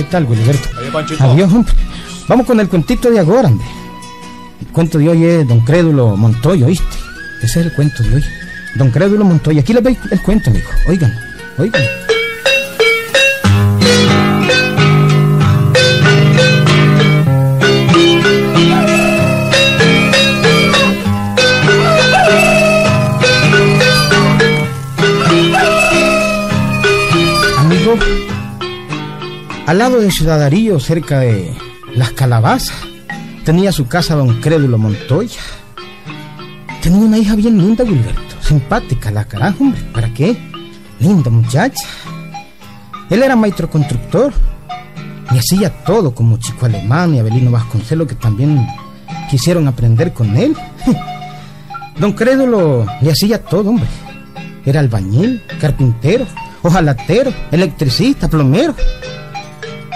¿Qué tal, Gilberto? Adiós, hombre. Vamos con el cuentito de ahora, hombre. El cuento de hoy es Don Crédulo Montoya, ¿oíste? Ese es el cuento de hoy. Don Crédulo Montoya. Aquí les veis el cuento, amigo. Oigan, oigan. Amigo, al lado de Ciudadarillo, cerca de Las Calabazas, tenía su casa don Crédulo Montoya. Tenía una hija bien linda, Gilberto. Simpática, la carajo, hombre. ¿Para qué? Linda muchacha. Él era maestro constructor. Y hacía todo como Chico Alemán y Abelino Vasconcelos, que también quisieron aprender con él. Don Crédulo le hacía todo, hombre. Era albañil, carpintero, ojalatero, electricista, plomero.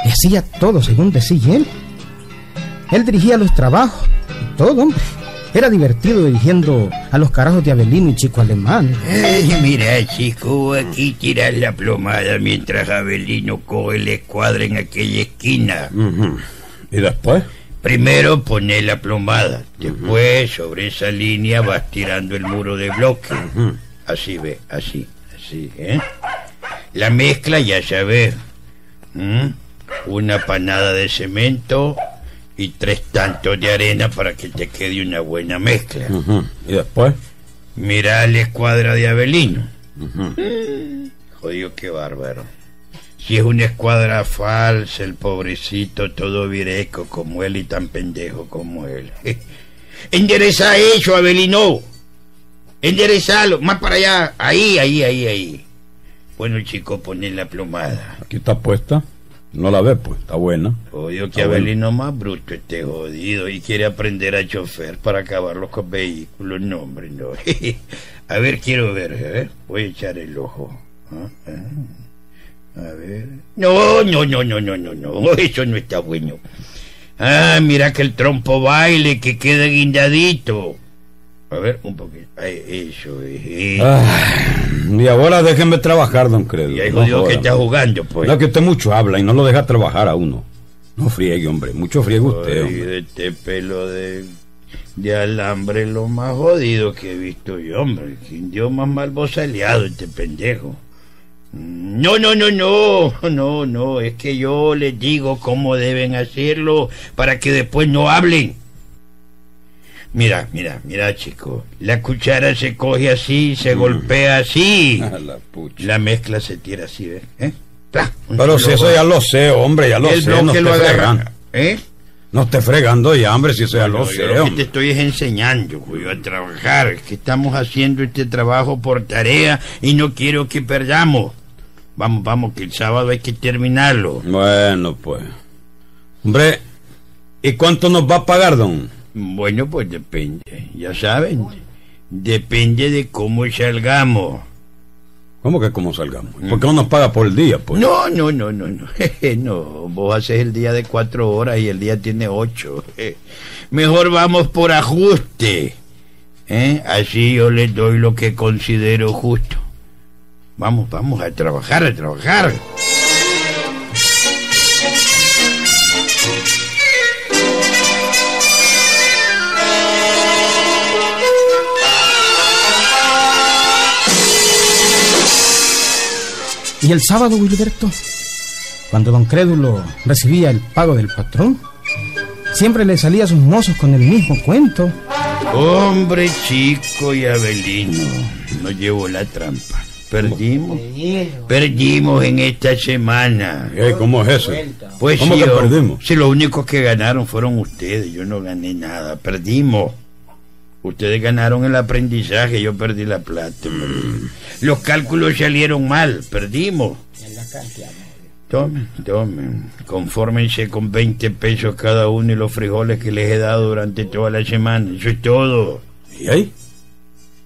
Le hacía todo según decía él. Él dirigía los trabajos y todo, hombre. Era divertido dirigiendo a los carajos de Abelino y Chico Alemán. Ay, mira, chico, aquí tiras la plomada mientras Abelino coge la escuadra en aquella esquina. ¿Y después? Primero pones la plomada, después sobre esa línea vas tirando el muro de bloque. Así ve, así, así, ¿eh? La mezcla ya sabes. ¿m? Una panada de cemento y tres tantos de arena para que te quede una buena mezcla. ¿Y después? Mira la escuadra de Avelino. Jodido, qué bárbaro. Si es una escuadra falsa, el pobrecito, todo vireco como él y tan pendejo como él. Endereza eso, Avelino. Enderezalo, más para allá. Ahí, ahí, ahí, ahí. Bueno, chico, poné la plomada. Aquí está puesta. No la ves, pues. Está buena. Odio que bueno. Avelino más bruto esté jodido y quiere aprender a chofer para acabarlos con vehículos. No, hombre, no. a ver, quiero ver, ¿eh? Voy a echar el ojo. Ah, ah. A ver. No, no, no, no, no, no, no. Eso no está bueno. Ah, mira que el trompo baile, que queda guindadito. A ver, un poquito. Ay, eso es. Y ahora déjenme trabajar, don Credo. y ahí No jodido que está jugando, pues. No, que usted mucho habla y no lo deja trabajar a uno. No friegue, hombre. Mucho friegue usted, Ay, hombre. este pelo de, de alambre lo más jodido que he visto yo, hombre. Que Dios más mal bozaleado este pendejo. No, no, no, no, no, no, es que yo les digo cómo deben hacerlo para que después no hablen. Mira, mira, mira, chico. La cuchara se coge así, se golpea así. La pucha. La mezcla se tira así, ¿ves? ¿Eh? Tra, un Pero si eso ya lo sé, hombre, ya lo el sé. Bloque lo. ¿Eh? No esté fregando ya, hombre, si eso ya lo sé, lo que te estoy es enseñando, Julio, a trabajar. Es que estamos haciendo este trabajo por tarea y no quiero que perdamos. Vamos, vamos, que el sábado hay que terminarlo. Bueno, pues. Hombre, ¿y cuánto nos va a pagar, don? Bueno, pues depende, ya saben. Depende de cómo salgamos. ¿Cómo que cómo salgamos? ¿Por qué no nos paga por el día, pues? No, no, no, no, no. no, vos haces el día de cuatro horas y el día tiene ocho. Mejor vamos por ajuste. ¿eh? Así yo les doy lo que considero justo. Vamos, vamos a trabajar, a trabajar. Y el sábado, Gilberto, cuando don Crédulo recibía el pago del patrón, siempre le salía a sus mozos con el mismo cuento. Hombre chico y Abelino, no llevo la trampa. Perdimos. Perdimos en esta semana. ¿Eh? ¿Cómo es eso? Pues ¿Cómo sí, que yo- perdimos? Si los únicos que ganaron fueron ustedes, yo no gané nada, perdimos. Ustedes ganaron el aprendizaje, yo perdí la plata. Los cálculos salieron mal, perdimos. Tomen, tomen, confórmense con 20 pesos cada uno y los frijoles que les he dado durante toda la semana. Eso es todo. ¿Y ahí?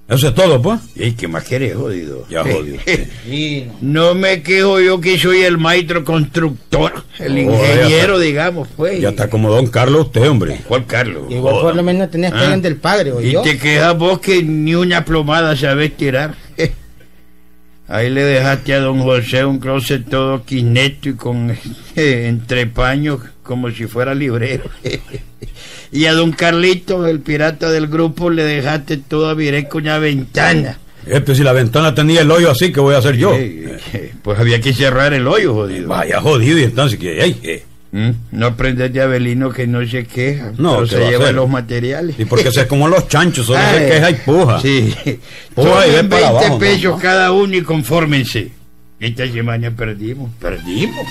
Eso es todo, pues. ¿Y qué más querés, jodido? Ya usted. No me quejo yo que soy el maestro constructor, el Oh, ingeniero, está. digamos, pues. Ya está como don Carlos usted, hombre. Juan Carlos. Y vos por lo menos tenías que Ah. ir del padre, o Y yo. te quejas vos que ni una plomada sabes tirar. Ahí le dejaste a don José un closet todo quineto y con eh, entrepaños como si fuera librero. y a don Carlito, el pirata del grupo, le dejaste todo a con una ventana. Este, si la ventana tenía el hoyo así, ¿qué voy a hacer yo? Eh, eh, pues había que cerrar el hoyo, jodido. Vaya jodido, y entonces, ¿qué? ¿Mm? No aprendes de Abelino que no se queja, No, pero ¿qué se lleva los materiales. Y porque se como los chanchos, solo Ay. se queja y puja. Sí. Puja y Tomen ven para 20 abajo, ¿no? pesos cada uno y confórmense. Esta semana perdimos, perdimos.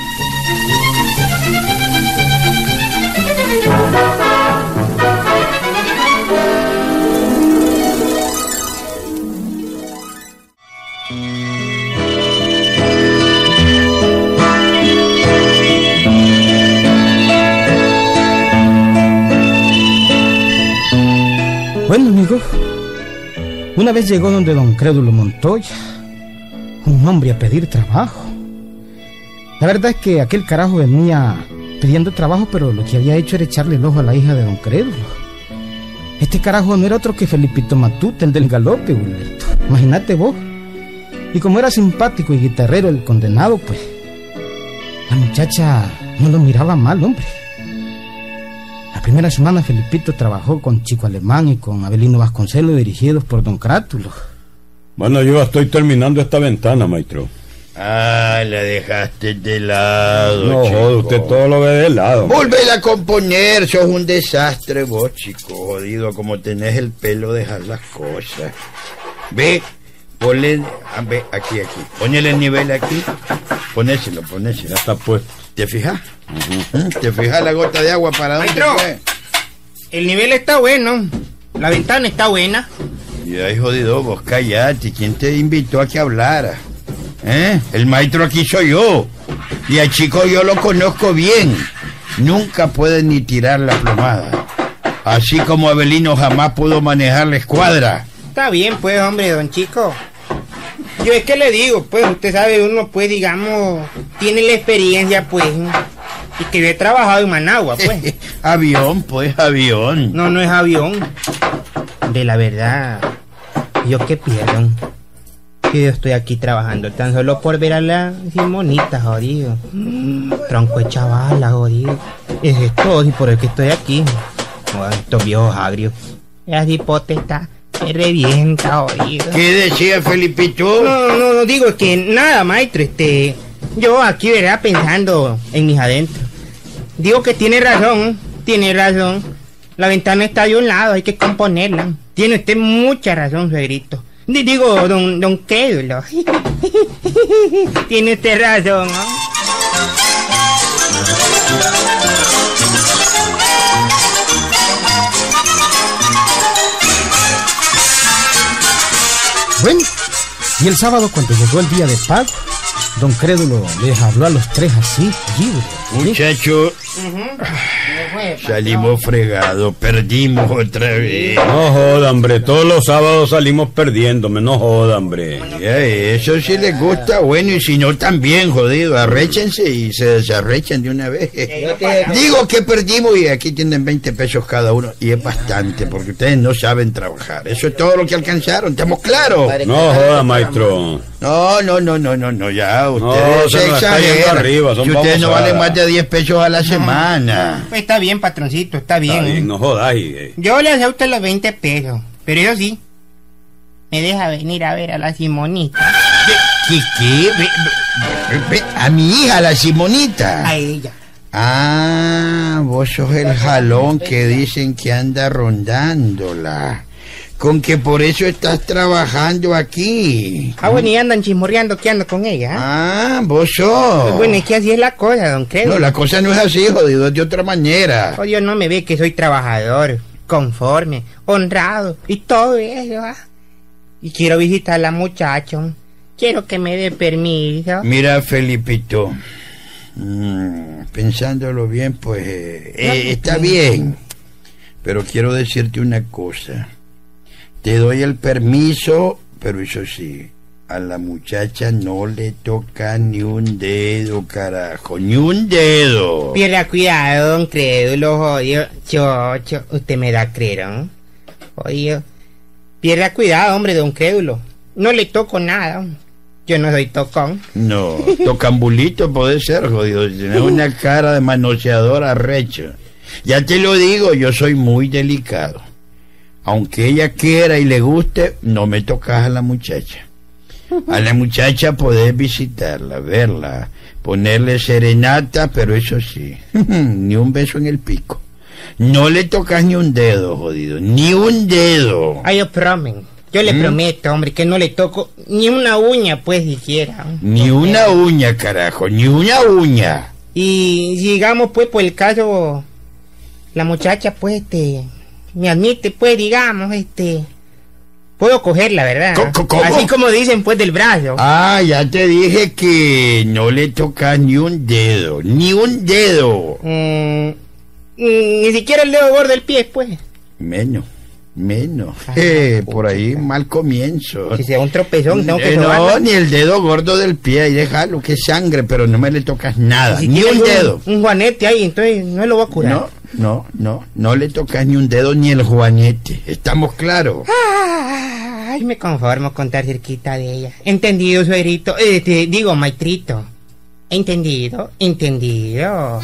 Bueno, amigo, una vez llegó donde don Crédulo Montoya, un hombre a pedir trabajo. La verdad es que aquel carajo venía pidiendo trabajo, pero lo que había hecho era echarle el ojo a la hija de don Crédulo. Este carajo no era otro que Felipito Matute, el del galope, Gilberto. Imagínate vos. Y como era simpático y guitarrero el condenado, pues la muchacha no lo miraba mal, hombre. La primera semana Felipito trabajó con Chico Alemán y con Abelino Vasconcelos dirigidos por don Crátulo. Bueno, yo estoy terminando esta ventana, maestro. Ah, la dejaste de lado. No, chico. joder, usted todo lo ve de lado. Volvela a componer, sos un desastre vos, chico, jodido, como tenés el pelo, dejar las cosas. Ve, ponle, ah, ve, aquí, aquí, ponele el nivel aquí, ponéselo, ponéselo. Ya está puesto. ¿Te fijas? ¿Te fijas la gota de agua para dónde Maestro. fue? El nivel está bueno. La ventana está buena. Y ahí jodido, vos callate, ¿quién te invitó a que hablara? ¿Eh? El maestro aquí soy yo. Y al chico yo lo conozco bien. Nunca puede ni tirar la plomada. Así como Abelino jamás pudo manejar la escuadra. Está bien, pues, hombre, don Chico. Yo es que le digo, pues, usted sabe, uno, pues, digamos, tiene la experiencia, pues, y que yo he trabajado en Managua, pues. avión, pues, avión. No, no es avión. De la verdad, yo qué pierdo. Que yo estoy aquí trabajando tan solo por ver a la Simonita, jodido. Tronco de chavala, jodido. Eso es todo, y por el que estoy aquí. Estos viejos agrios. La hipotesta se revienta, jodido. ¿Qué decía Felipito? No, no, no digo que nada, maestro. Este, yo aquí, ¿verdad? Pensando en mis adentros. Digo que tiene razón, tiene razón. La ventana está de un lado, hay que componerla. Tiene usted mucha razón, suegrito. Di- Digo, don, don tiene usted razón, ¿no? Y el sábado cuando llegó el día de pago, don Crédulo les habló a los tres así, libre. Muchacho, salimos fregados, perdimos otra vez. No joda, hombre. Todos los sábados salimos perdiéndome. No joda, hombre. Ya, eso sí les gusta, bueno, y si no también, jodido, arréchense y se desarrechan de una vez. Digo que perdimos y aquí tienen 20 pesos cada uno, y es bastante, porque ustedes no saben trabajar. Eso es todo lo que alcanzaron, ¿estamos claros? No joda, maestro. No, no, no, no, no, no, ya, ustedes se se yendo exageran. arriba, son Si ustedes no valen más de 10 pesos a la semana. Pues está bien, patroncito, está bien. Está bien, no jodas. eh, Yo le acepto los 20 pesos, pero eso sí, me deja venir a ver a la Simonita. ¿Qué, qué? Ve- ve- ve- a mi hija, la Simonita. A ella. Ah, vos sos el jalón que dicen que anda rondándola. Con que por eso estás trabajando aquí. Ah, bueno, y andan chismorreando que ando con ella. ¿ah? Ah, vos sos. Bueno, es que así es la cosa, don Credo. No, la cosa no es así, jodido, es de otra manera. Oh, Dios no me ve que soy trabajador, conforme, honrado y todo eso. ¿ah? Y quiero visitar a la muchacha. Quiero que me dé permiso. Mira, Felipito, mm, pensándolo bien, pues eh, eh, está bien. Pero quiero decirte una cosa. Te doy el permiso, pero eso sí, a la muchacha no le toca ni un dedo, carajo, ni un dedo. Pierda cuidado, don Crédulo, jodido. Chocho, usted me da crero. Jodido. Pierda cuidado, hombre, don Crédulo. No le toco nada. Yo no soy tocón. No, tocambulito puede ser, jodido. Tienes una cara de manoseador arrecho. Ya te lo digo, yo soy muy delicado. Aunque ella quiera y le guste, no me tocas a la muchacha. A la muchacha podés visitarla, verla, ponerle serenata, pero eso sí, ni un beso en el pico. No le tocas ni un dedo, jodido, ni un dedo. Ay, yo promen. Yo le ¿Mm? prometo, hombre, que no le toco ni una uña, pues, siquiera. Ni una uña, carajo, ni una uña. Y digamos, pues, por el caso, la muchacha, pues, este, me admite, pues, digamos, este, puedo cogerla, ¿verdad? Así como dicen, pues, del brazo. Ah, ya te dije que no le tocas ni un dedo, ni un dedo. Mm, mm, ni siquiera el dedo gordo del pie, pues. Menos, menos. Ah, Eh, por ahí mal comienzo. Si sea un tropezón, tengo que Eh, no, ni el dedo gordo del pie, ahí déjalo, que sangre, pero no me le tocas nada, Si ni un dedo. Un juanete ahí, entonces no lo voy a curar. No, no, no, no le tocas ni un dedo ni el juanete, estamos claros. Ay, me conformo con estar cerquita de ella. Entendido, suegrito. Este, digo, maitrito. Entendido, entendido.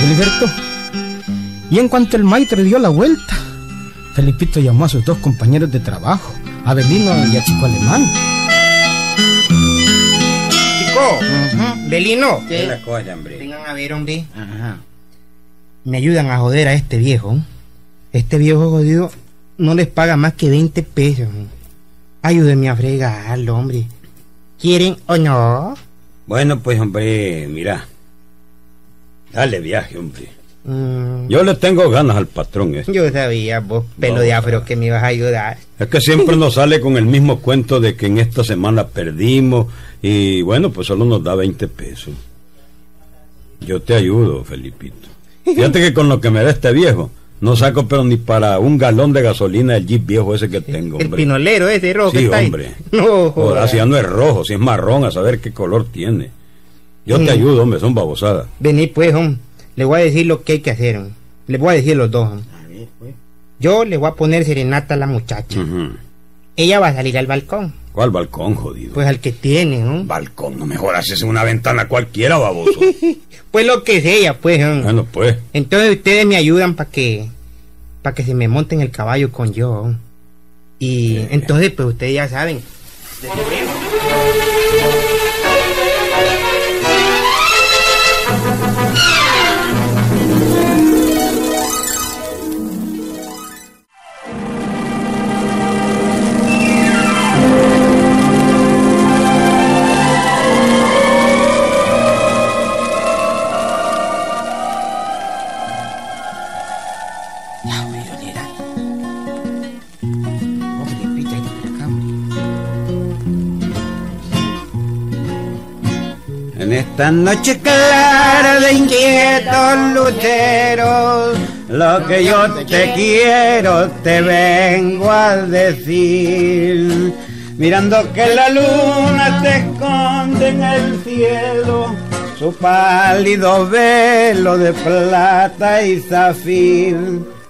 Gilberto. Y en cuanto el maestro dio la vuelta, Felipito llamó a sus dos compañeros de trabajo, a Belino y a Chico Alemán. Chico, Belino. ¿Qué es la cosa, hombre? Vengan a ver, hombre. Ajá. Me ayudan a joder a este viejo. Este viejo jodido no les paga más que 20 pesos. Ayúdenme a fregarlo, hombre. ¿Quieren o no? Bueno, pues, hombre, mira. Dale viaje, hombre. Mm, Yo le tengo ganas al patrón este. yo sabía, vos, pelo No, de afro, que me ibas a ayudar. Es que siempre nos sale con el mismo cuento de que en esta semana perdimos y bueno, pues solo nos da 20 pesos. Yo te ayudo, Felipito. Fíjate que con lo que me da este viejo, no saco pero ni para un galón de gasolina el jeep viejo ese que tengo, El hombre. pinolero ese rojo que Sí, está ahí. hombre. No, si ya no es rojo, si es marrón, a saber qué color tiene. Yo te Mm. ayudo, hombre, son babosadas. Vení pues, hombre. Le voy a decir lo que hay que hacer, hombre. Le voy a decir los dos, hombre. Yo le voy a poner serenata a la muchacha. Ella va a salir al balcón. ¿Cuál balcón, jodido? Pues al que tiene, hombre. balcón, no mejor haces una ventana cualquiera, baboso. Pues lo que sea, pues, bueno, pues. Entonces ustedes me ayudan para que para que se me monten el caballo con yo. Y entonces pues ustedes ya saben. Ya, esta noche clara de inquietos luceros, lo que yo te quiero te vengo a decir. Mirando que la luna te esconde en el cielo, su pálido velo de plata y zafir.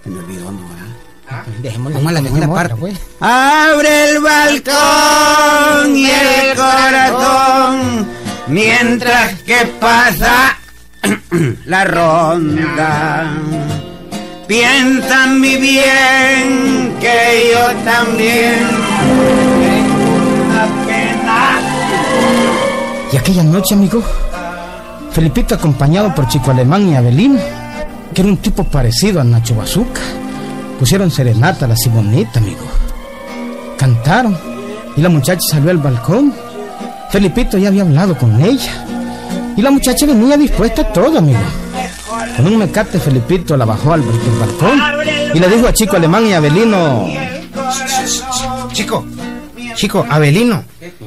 Me olvidó, Nora. Dejémosle la segunda parte, pues. Abre el balcón y el corazón mientras que pasa la ronda. Piensa en mi bien que yo también tengo una pena. Y aquella noche, amigo, Felipito acompañado por Chico Alemán y Abelín, que era un tipo parecido a Nacho Bazuca, pusieron serenata a la Simonita, amigo. Cantaron y la muchacha salió al balcón. Felipito ya había hablado con ella y la muchacha venía dispuesta a todo, amigo. Con un mecate Felipito la bajó al balcón y le dijo a Chico Alemán y Abelino, Chico, chico, Abelino,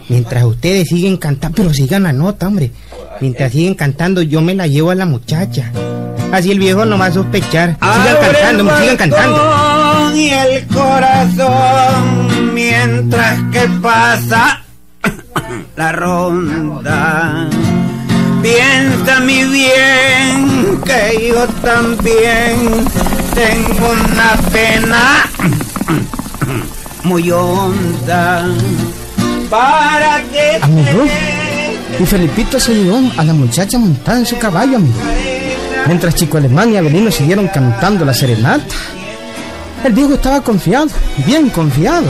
mientras ustedes siguen cantando, pero sigan la nota, hombre. Mientras siguen cantando, yo me la llevo a la muchacha. Así el viejo no va a sospechar. Sigan cantando, sigan cantando. Y el corazón mientras que pasa la ronda. Piensa mi bien que yo también tengo una pena muy honda. Para que Amigo, y Felipito se llevó a la muchacha montada en su caballo, amigo. Mientras Chico Alemán y Abelino siguieron cantando la serenata, el viejo estaba confiado, bien confiado.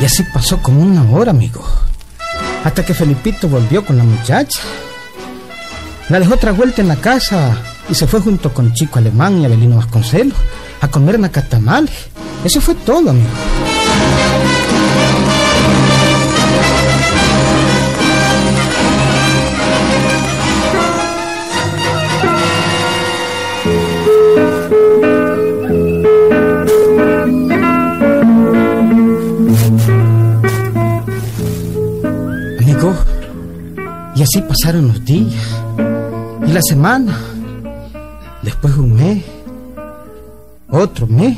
Y así pasó como una hora, amigo. Hasta que Felipito volvió con la muchacha. La dejó otra vuelta en la casa y se fue junto con Chico Alemán y Abelino Vasconcelos a comer nacatamales. Eso fue todo. Amigo, así pasaron los días y la semana. Después un mes, otro mes,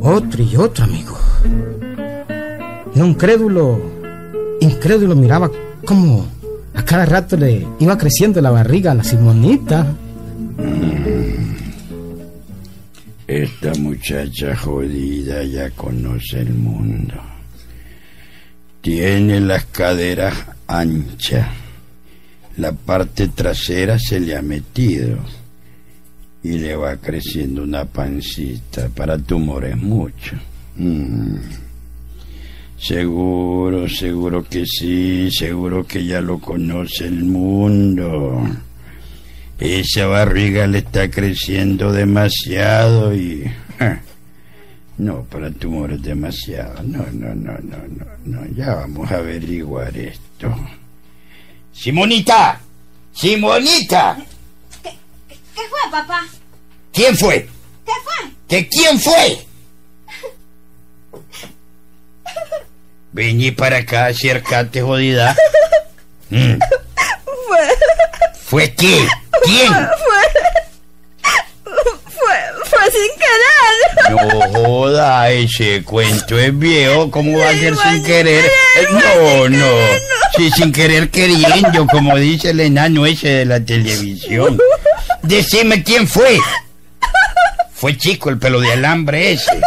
otro y otro amigo. Y un crédulo, incrédulo miraba como a cada rato le iba creciendo la barriga a la Simonita. Esta muchacha jodida ya conoce el mundo. Tiene las caderas anchas. La parte trasera se le ha metido. Y le va creciendo una pancita. Para tumores mucho. Mm. Seguro, seguro que sí. Seguro que ya lo conoce el mundo. Esa barriga le está creciendo demasiado y... No, para tumores demasiado. No, no, no, no, no, no. Ya vamos a averiguar esto. Simonita, Simonita, ¿Qué fue, papá? ¿quién fue? ¿Qué fue? ¿Que quién fue? Vení para acá, acércate, jodida. Mm. ¿Fue qué? ¿Quién? Fue, fue sin No joda, ese cuento es viejo, ¿cómo va a ser sin querer? Eh, No, no, sí, sin querer queriendo, como dice el enano ese de la televisión. Decime quién fue. Fue chico el pelo de alambre ese.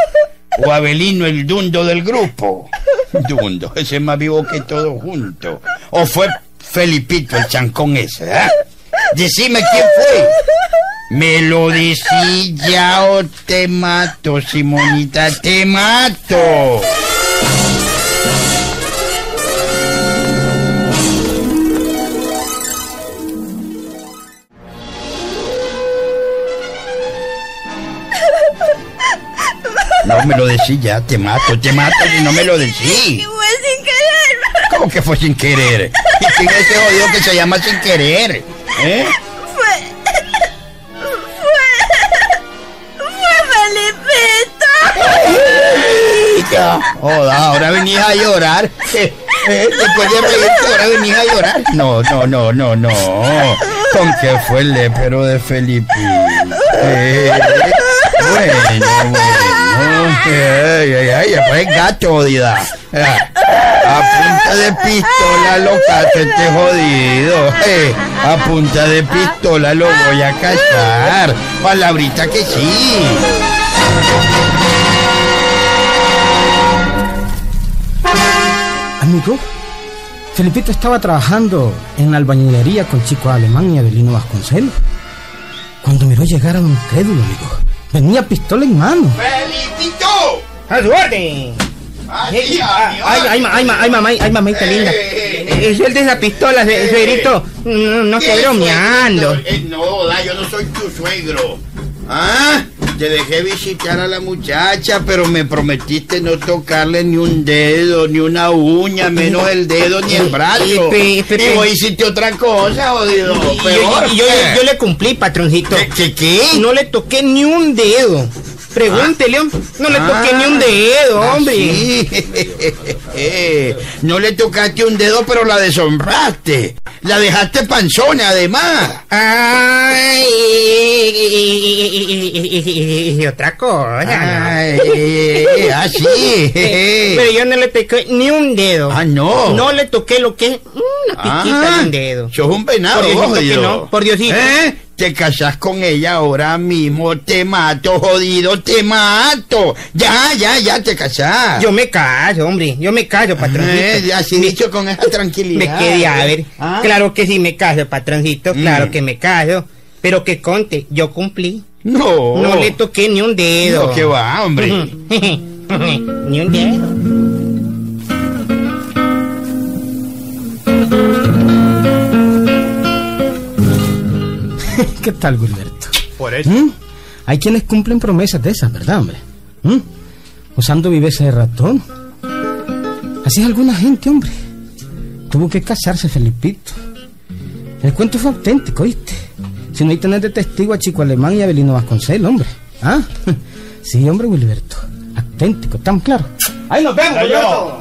O Abelino el dundo del grupo. Dundo, ese es más vivo que todo junto. O fue Felipito el chancón ese, ¿ah? Decime quién fue. Me lo decís ya o te mato, Simonita, te mato. No me lo decís ya, te mato, te mato y no me lo decís. Fue sin querer. ¿Cómo que fue sin querer? ¿Y quién es ese jodido que se llama sin querer? ¿Eh? Ahora venís a llorar. Eh, eh, Después de reírte, ahora venís a llorar. No, no, no, no, no. ¿Con qué fue el lépero de Felipe? Eh, bueno, bueno. Ay, ay, ay, fue gato, jodida. A punta de pistola lo cacho este jodido. A punta de pistola lo voy a cachar. Palabrita que sí. Amigo, Felipito estaba trabajando en la albañilería con Chico Alemán y Abelino Vasconcelos. Cuando miró llegar a un crédulo, amigo, venía pistola en mano. ¡Felipito! ¡A su orden! Ay, ay, ay, ma- ay, ma- ay, mamá, ay, mamita linda. Eh, Suelte esa pistola, su- suegrito. No, no esté bromeando. Eh, No, da, yo no soy tu suegro. Ah, te dejé visitar a la muchacha, pero me prometiste no tocarle ni un dedo, ni una uña, menos el dedo ni el brazo. Y vos hiciste otra cosa, jodido. Y yo, Peor. y yo- yo le cumplí, patroncito. ¿Qué, qué? No le toqué ni un dedo. Pregúntele, hombre. No le toqué Ah. ni un dedo, Ah, hombre. sí. no le tocaste un dedo, pero la deshonraste. La dejaste panzona, además. Ay, y otra cosa. Ay, así. Pero yo no le toqué ni un dedo. Ah, no. No le toqué lo que es una piquita Ah, de un dedo. Sos un venado, Por Diosito por Diosito. ¿Eh? Te casas con ella ahora mismo, te mato, jodido, te mato. Ya, ya, ya te casas. Yo me callo, hombre. Yo me callo, patroncito. Eh, así dicho con esa Me tranquilidad. quedé a ver. Ah. Claro que sí me callo, patroncito. Claro Mm. que me callo. Pero que conte, yo cumplí. No. No le toqué ni un dedo. No, que va, hombre. ni un dedo. ¿Qué tal, Gilberto? Por eso. ¿Mm? Hay quienes cumplen promesas de esas, ¿verdad, hombre? ¿Mm? Usando viveza de ratón. Así es alguna gente, hombre. Tuvo que casarse, Felipito. El cuento fue auténtico, ¿oíste? Si no hay tener de testigo a Chico Alemán y a Belino Vasconcelos, hombre. ¿Ah? Sí, hombre, Wilberto. Auténtico, tan claro. ¡Ahí nos vemos, Wilberto!